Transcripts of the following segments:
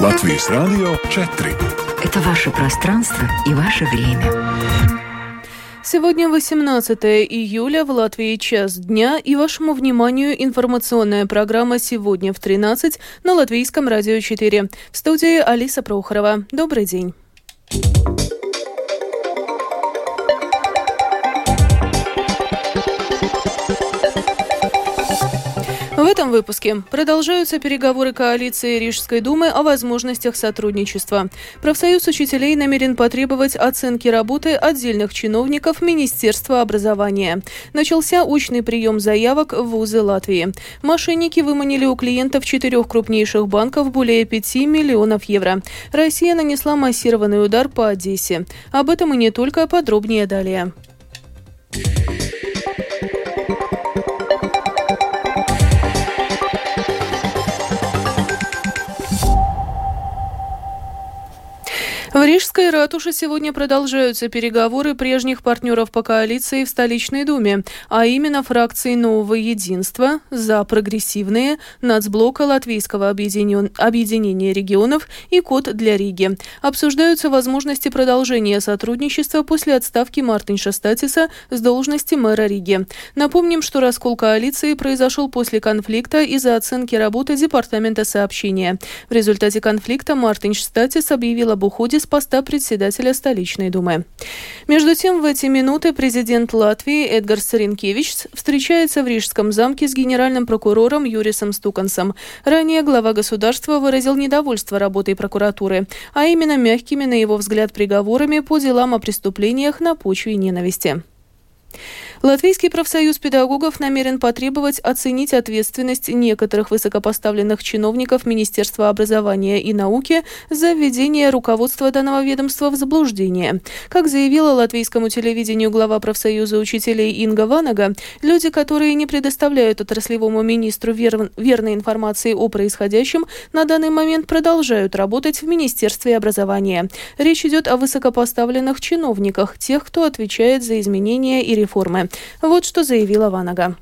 Латвийс Радио 4. Это ваше пространство и ваше время. Сегодня 18 июля, в Латвии час дня, и вашему вниманию информационная программа «Сегодня в 13» на Латвийском радио 4. В студии Алиса Прохорова. Добрый день. В этом выпуске продолжаются переговоры коалиции Рижской думы о возможностях сотрудничества. Профсоюз учителей намерен потребовать оценки работы отдельных чиновников Министерства образования. Начался очный прием заявок в вузы Латвии. Мошенники выманили у клиентов четырех крупнейших банков более 5 миллионов евро. Россия нанесла массированный удар по Одессе. Об этом и не только, подробнее далее. В Рижской ратуше сегодня продолжаются переговоры прежних партнеров по коалиции в столичной думе, а именно фракции «Нового единства», «За прогрессивные», «Нацблока Латвийского объединен... объединения регионов» и «Код для Риги». Обсуждаются возможности продолжения сотрудничества после отставки Мартинша Статиса с должности мэра Риги. Напомним, что раскол коалиции произошел после конфликта из-за оценки работы Департамента сообщения. В результате конфликта Мартинш Статис объявил об уходе с поста председателя столичной думы. Между тем, в эти минуты президент Латвии Эдгар Саренкевич встречается в Рижском замке с генеральным прокурором Юрисом Стукансом. Ранее глава государства выразил недовольство работой прокуратуры, а именно мягкими, на его взгляд, приговорами по делам о преступлениях на почве ненависти. Латвийский профсоюз педагогов намерен потребовать оценить ответственность некоторых высокопоставленных чиновников Министерства образования и науки за введение руководства данного ведомства в заблуждение. Как заявила латвийскому телевидению глава профсоюза учителей Инга Ванага, люди, которые не предоставляют отраслевому министру вер... верной информации о происходящем, на данный момент продолжают работать в Министерстве образования. Речь идет о высокопоставленных чиновниках, тех, кто отвечает за изменения и реформы. Вот что заявила Ванага.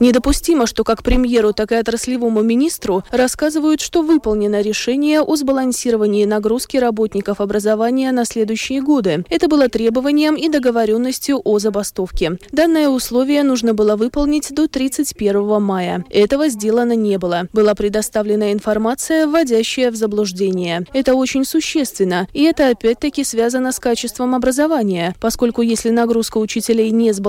Недопустимо, что как премьеру, так и отраслевому министру рассказывают, что выполнено решение о сбалансировании нагрузки работников образования на следующие годы. Это было требованием и договоренностью о забастовке. Данное условие нужно было выполнить до 31 мая. Этого сделано не было. Была предоставлена информация, вводящая в заблуждение. Это очень существенно, и это опять-таки связано с качеством образования, поскольку если нагрузка учителей не сбалансирована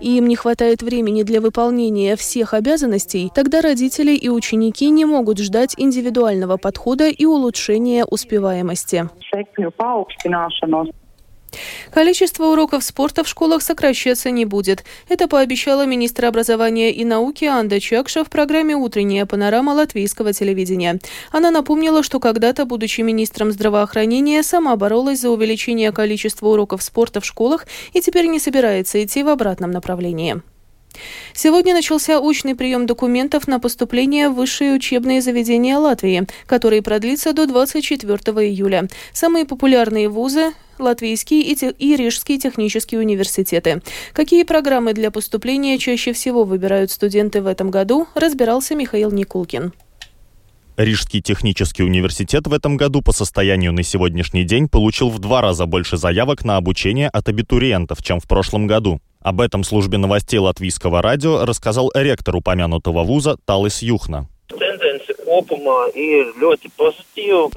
и им не хватает времени для выполнения всех обязанностей, тогда родители и ученики не могут ждать индивидуального подхода и улучшения успеваемости. Количество уроков спорта в школах сокращаться не будет. Это пообещала министр образования и науки Анда Чакша в программе «Утренняя панорама» латвийского телевидения. Она напомнила, что когда-то, будучи министром здравоохранения, сама боролась за увеличение количества уроков спорта в школах и теперь не собирается идти в обратном направлении. Сегодня начался очный прием документов на поступление в высшие учебные заведения Латвии, который продлится до 24 июля. Самые популярные вузы Латвийский и, те, и Рижский технические университеты. Какие программы для поступления чаще всего выбирают студенты в этом году, разбирался Михаил Никулкин. Рижский технический университет в этом году по состоянию на сегодняшний день получил в два раза больше заявок на обучение от абитуриентов, чем в прошлом году. Об этом службе новостей Латвийского радио рассказал ректор упомянутого вуза Талис Юхна.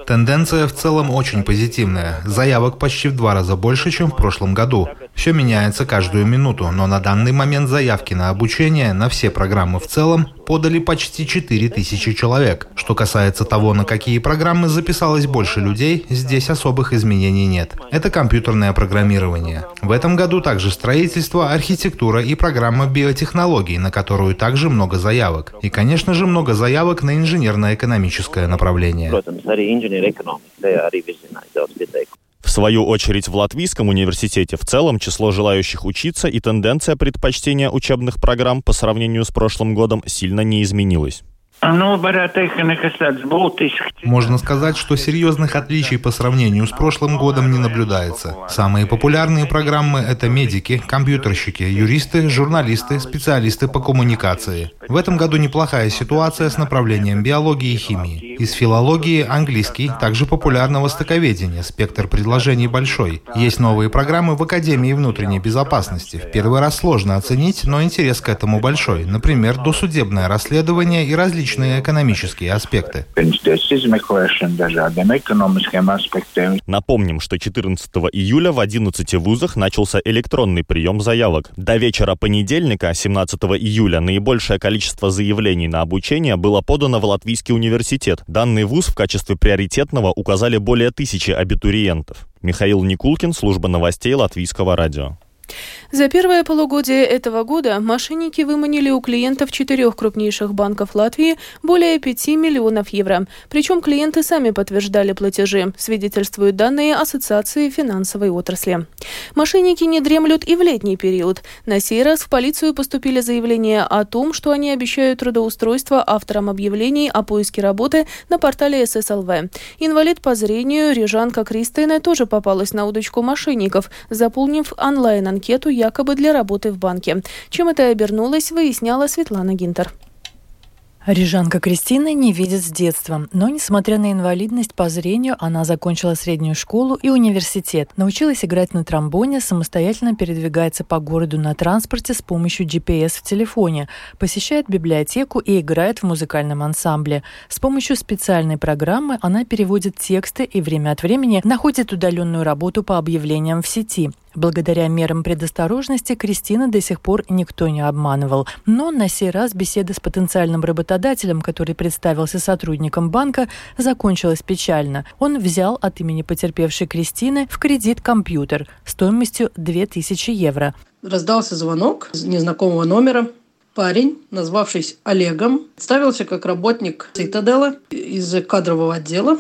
Тенденция в целом очень позитивная. Заявок почти в два раза больше, чем в прошлом году. Все меняется каждую минуту, но на данный момент заявки на обучение на все программы в целом подали почти 4000 человек. Что касается того, на какие программы записалось больше людей, здесь особых изменений нет. Это компьютерное программирование. В этом году также строительство, архитектура и программа биотехнологий, на которую также много заявок. И, конечно же, много заявок на инженерно-экономическое направление. Свою очередь в Латвийском университете в целом число желающих учиться и тенденция предпочтения учебных программ по сравнению с прошлым годом сильно не изменилась. Можно сказать, что серьезных отличий по сравнению с прошлым годом не наблюдается. Самые популярные программы — это медики, компьютерщики, юристы, журналисты, специалисты по коммуникации. В этом году неплохая ситуация с направлением биологии и химии. Из филологии — английский, также популярного востоковедения, спектр предложений большой. Есть новые программы в Академии внутренней безопасности. В первый раз сложно оценить, но интерес к этому большой. Например, досудебное расследование и различные различные экономические аспекты. Напомним, что 14 июля в 11 вузах начался электронный прием заявок. До вечера понедельника, 17 июля, наибольшее количество заявлений на обучение было подано в Латвийский университет. Данный вуз в качестве приоритетного указали более тысячи абитуриентов. Михаил Никулкин, служба новостей Латвийского радио. За первое полугодие этого года мошенники выманили у клиентов четырех крупнейших банков Латвии более 5 миллионов евро. Причем клиенты сами подтверждали платежи, свидетельствуют данные Ассоциации финансовой отрасли. Мошенники не дремлют и в летний период. На сей раз в полицию поступили заявления о том, что они обещают трудоустройство авторам объявлений о поиске работы на портале ССЛВ. Инвалид по зрению Рижанка Кристина тоже попалась на удочку мошенников, заполнив онлайн-анкету якобы для работы в банке. Чем это обернулось, выясняла Светлана Гинтер. Рижанка Кристина не видит с детства, но, несмотря на инвалидность по зрению, она закончила среднюю школу и университет. Научилась играть на тромбоне, самостоятельно передвигается по городу на транспорте с помощью GPS в телефоне, посещает библиотеку и играет в музыкальном ансамбле. С помощью специальной программы она переводит тексты и время от времени находит удаленную работу по объявлениям в сети. Благодаря мерам предосторожности Кристина до сих пор никто не обманывал. Но на сей раз беседа с потенциальным работодателем, который представился сотрудником банка, закончилась печально. Он взял от имени потерпевшей Кристины в кредит компьютер стоимостью 2000 евро. Раздался звонок с незнакомого номера. Парень, назвавшись Олегом, ставился как работник Цитадела из кадрового отдела,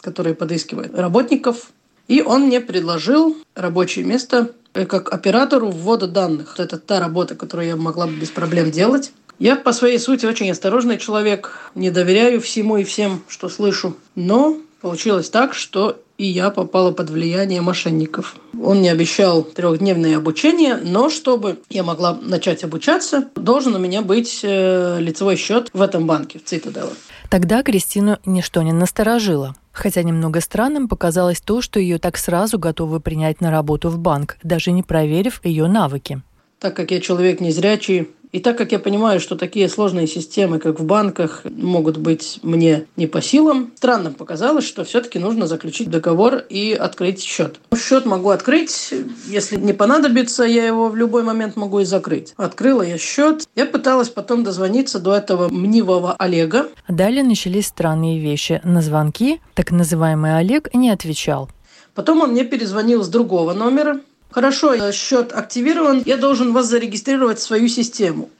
который подыскивает работников и он мне предложил рабочее место э, как оператору ввода данных. Это та работа, которую я могла бы без проблем делать. Я по своей сути очень осторожный человек, не доверяю всему и всем, что слышу. Но получилось так, что и я попала под влияние мошенников. Он мне обещал трехдневное обучение, но чтобы я могла начать обучаться, должен у меня быть э, лицевой счет в этом банке, в Цитаделе. Тогда Кристину ничто не насторожило. Хотя немного странным показалось то, что ее так сразу готовы принять на работу в банк, даже не проверив ее навыки. Так как я человек незрячий, и так как я понимаю, что такие сложные системы, как в банках, могут быть мне не по силам, странным показалось, что все-таки нужно заключить договор и открыть счет. Счет могу открыть, если не понадобится, я его в любой момент могу и закрыть. Открыла я счет. Я пыталась потом дозвониться до этого мнивого Олега. Далее начались странные вещи. На звонки так называемый Олег не отвечал. Потом он мне перезвонил с другого номера, Хорошо, э, счет активирован, я должен вас зарегистрировать в свою систему.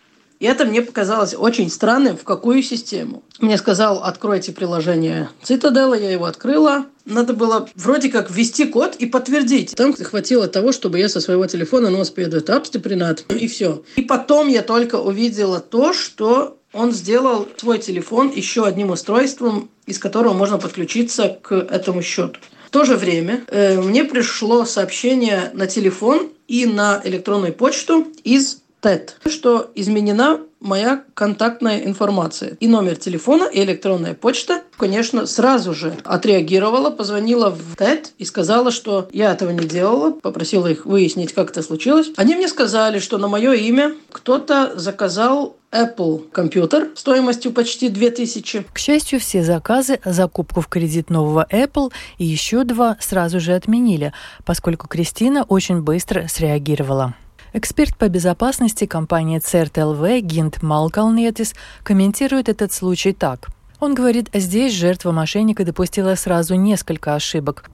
И это мне показалось очень странным, в какую систему. Мне сказал, откройте приложение Цитадела, я его открыла. Надо было вроде как ввести код и подтвердить. Там хватило того, чтобы я со своего телефона нос перед апстепринат, и все. И потом я только увидела то, что он сделал свой телефон еще одним устройством, из которого можно подключиться к этому счету. В то же время э, мне пришло сообщение на телефон и на электронную почту из ТЭТ, что изменена моя контактная информация. И номер телефона, и электронная почта, конечно, сразу же отреагировала, позвонила в ТЭТ и сказала, что я этого не делала, попросила их выяснить, как это случилось. Они мне сказали, что на мое имя кто-то заказал Apple компьютер стоимостью почти 2000. К счастью, все заказы, закупку в кредит нового Apple и еще два сразу же отменили, поскольку Кристина очень быстро среагировала. Эксперт по безопасности компании CERT-LV Гинт Малкалнетис комментирует этот случай так. Он говорит, здесь жертва мошенника допустила сразу несколько ошибок.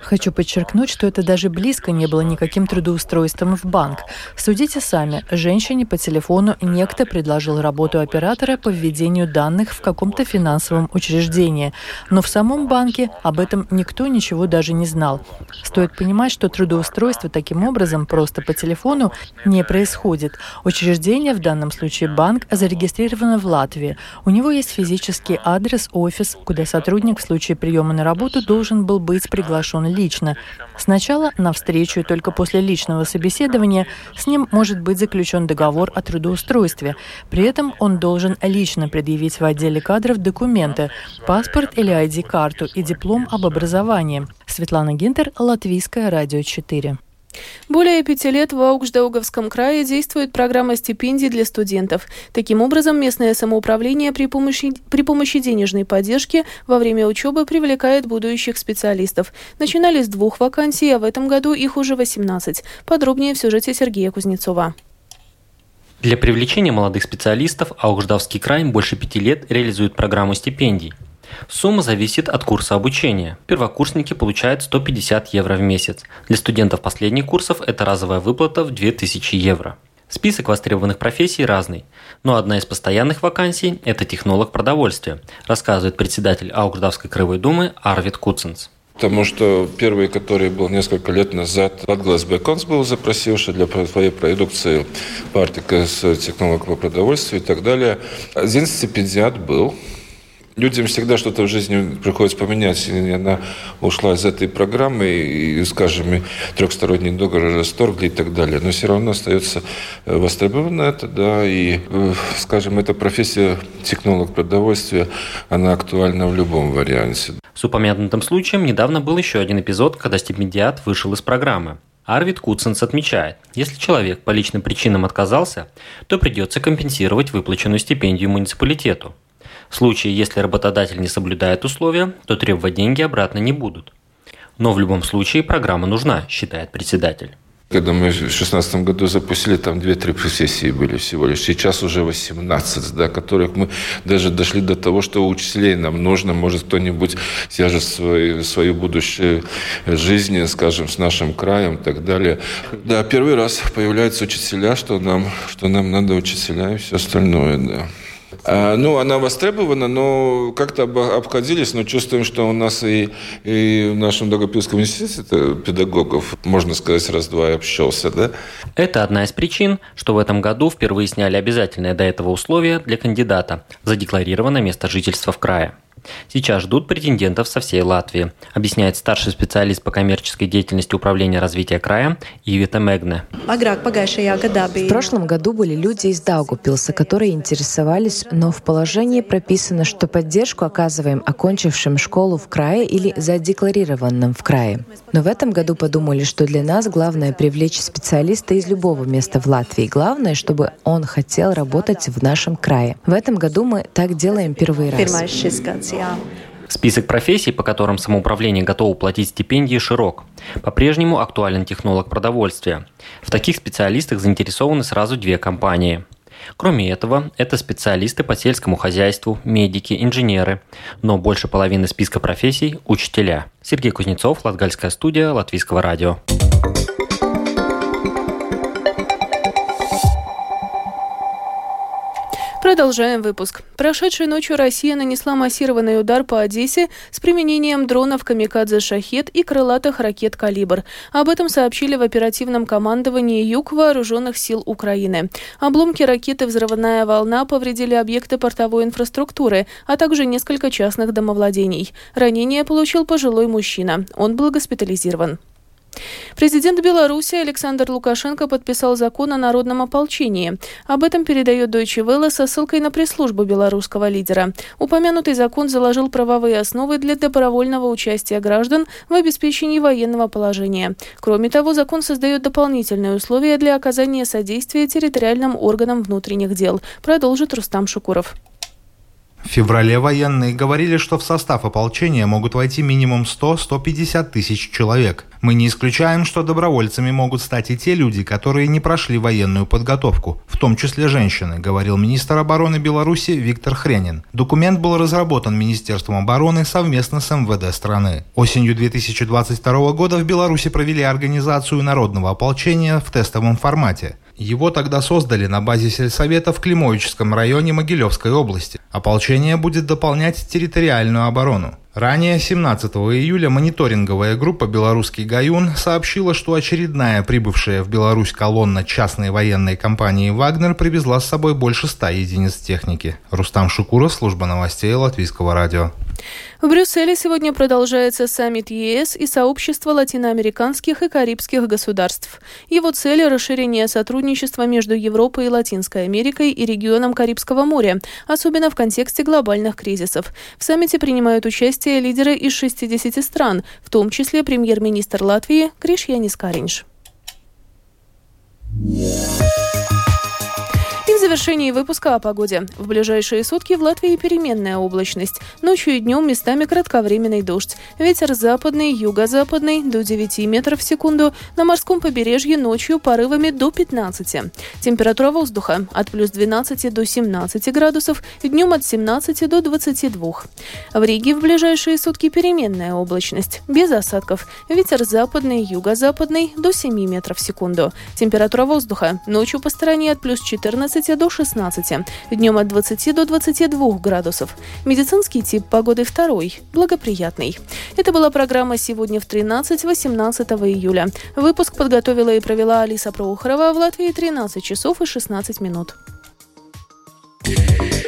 Хочу подчеркнуть, что это даже близко не было никаким трудоустройством в банк. Судите сами. Женщине по телефону некто предложил работу оператора по введению данных в каком-то финансовом учреждении. Но в самом банке об этом никто ничего даже не знал. Стоит понимать, что трудоустройство таким образом просто по телефону не происходит. Учреждение, в данном случае банк, зарегистрировано в Латвии. У него есть физический адрес, офис, куда сотрудник в случае приема на работу должен был быть приглашен лично. Сначала на встречу и только после личного собеседования с ним может быть заключен договор о трудоустройстве. При этом он должен лично предъявить в отделе кадров документы, паспорт или ID-карту и диплом об образовании. Светлана Гинтер, Латвийское радио 4. Более пяти лет в Аугждаугавском крае действует программа стипендий для студентов. Таким образом, местное самоуправление при помощи, при помощи денежной поддержки во время учебы привлекает будущих специалистов. Начинали с двух вакансий, а в этом году их уже 18. Подробнее в сюжете Сергея Кузнецова. Для привлечения молодых специалистов Аугждавский край больше пяти лет реализует программу стипендий. Сумма зависит от курса обучения. Первокурсники получают 150 евро в месяц. Для студентов последних курсов это разовая выплата в 2000 евро. Список востребованных профессий разный, но одна из постоянных вакансий – это технолог продовольствия, рассказывает председатель Аугрдавской краевой думы Арвид Куценс. Потому что первый, который был несколько лет назад, Латглас Беконс был запросивший для своей продукции партика с технологом по продовольствию и так далее. Один стипендиат был, Людям всегда что-то в жизни приходится поменять. И она ушла из этой программы, и, скажем, трехсторонний договор расторгли и так далее. Но все равно остается э, востребовано это, да, и, э, скажем, эта профессия технолог продовольствия, она актуальна в любом варианте. С упомянутым случаем недавно был еще один эпизод, когда стипендиат вышел из программы. Арвид Куценс отмечает, если человек по личным причинам отказался, то придется компенсировать выплаченную стипендию муниципалитету. В случае, если работодатель не соблюдает условия, то требовать деньги обратно не будут. Но в любом случае программа нужна, считает председатель. Когда мы в 2016 году запустили, там 2-3 профессии были всего лишь. Сейчас уже 18, да, которых мы даже дошли до того, что учителей нам нужно. Может, кто-нибудь свяжет свою, свою будущую жизнь, скажем, с нашим краем и так далее. Да, первый раз появляются учителя, что нам, что нам надо учителя и все остальное, да. А, ну, она востребована, но как-то обходились, но чувствуем, что у нас и, и в нашем Дагопилском институте педагогов, можно сказать, раз-два общался, да? Это одна из причин, что в этом году впервые сняли обязательное до этого условие для кандидата – задекларированное место жительства в крае. Сейчас ждут претендентов со всей Латвии, объясняет старший специалист по коммерческой деятельности Управления развития края Ивита Мегне. В прошлом году были люди из Даугупилса, которые интересовались, но в положении прописано, что поддержку оказываем окончившим школу в крае или задекларированным в крае. Но в этом году подумали, что для нас главное привлечь специалиста из любого места в Латвии. Главное, чтобы он хотел работать в нашем крае. В этом году мы так делаем первый раз. Список профессий, по которым самоуправление готово платить стипендии, широк. По-прежнему актуален технолог продовольствия. В таких специалистах заинтересованы сразу две компании. Кроме этого, это специалисты по сельскому хозяйству, медики, инженеры. Но больше половины списка профессий – учителя. Сергей Кузнецов, Латгальская студия, Латвийского радио. Продолжаем выпуск. Прошедшей ночью Россия нанесла массированный удар по Одессе с применением дронов «Камикадзе Шахет» и крылатых ракет «Калибр». Об этом сообщили в оперативном командовании Юг Вооруженных сил Украины. Обломки ракеты «Взрывная волна» повредили объекты портовой инфраструктуры, а также несколько частных домовладений. Ранение получил пожилой мужчина. Он был госпитализирован. Президент Беларуси Александр Лукашенко подписал закон о народном ополчении. Об этом передает Deutsche Welle со ссылкой на пресс-службу белорусского лидера. Упомянутый закон заложил правовые основы для добровольного участия граждан в обеспечении военного положения. Кроме того, закон создает дополнительные условия для оказания содействия территориальным органам внутренних дел, продолжит Рустам Шукуров. В феврале военные говорили, что в состав ополчения могут войти минимум 100-150 тысяч человек. Мы не исключаем, что добровольцами могут стать и те люди, которые не прошли военную подготовку, в том числе женщины, говорил министр обороны Беларуси Виктор Хренин. Документ был разработан Министерством обороны совместно с МВД страны. Осенью 2022 года в Беларуси провели организацию народного ополчения в тестовом формате. Его тогда создали на базе сельсовета в Климовическом районе Могилевской области. Ополчение будет дополнять территориальную оборону. Ранее, 17 июля, мониторинговая группа «Белорусский Гаюн» сообщила, что очередная прибывшая в Беларусь колонна частной военной компании «Вагнер» привезла с собой больше 100 единиц техники. Рустам Шукуров, служба новостей Латвийского радио. В Брюсселе сегодня продолжается саммит ЕС и сообщество латиноамериканских и карибских государств. Его цель – расширение сотрудничества между Европой и Латинской Америкой и регионом Карибского моря, особенно в контексте глобальных кризисов. В саммите принимают участие лидеры из 60 стран, в том числе премьер-министр Латвии Кришьянис Каринш. Завершении выпуска о погоде. В ближайшие сутки в Латвии переменная облачность. Ночью и днем местами кратковременный дождь. Ветер западный, юго-западный до 9 метров в секунду. На морском побережье ночью порывами до 15. Температура воздуха от плюс 12 до 17 градусов, днем от 17 до 22. В Риге в ближайшие сутки переменная облачность. Без осадков. Ветер западный, юго-западный до 7 метров в секунду. Температура воздуха ночью по стороне от плюс 14 15 до 16, днем от 20 до 22 градусов. Медицинский тип погоды второй, благоприятный. Это была программа «Сегодня в 13-18 июля». Выпуск подготовила и провела Алиса Проухорова в Латвии 13 часов и 16 минут. Yeah.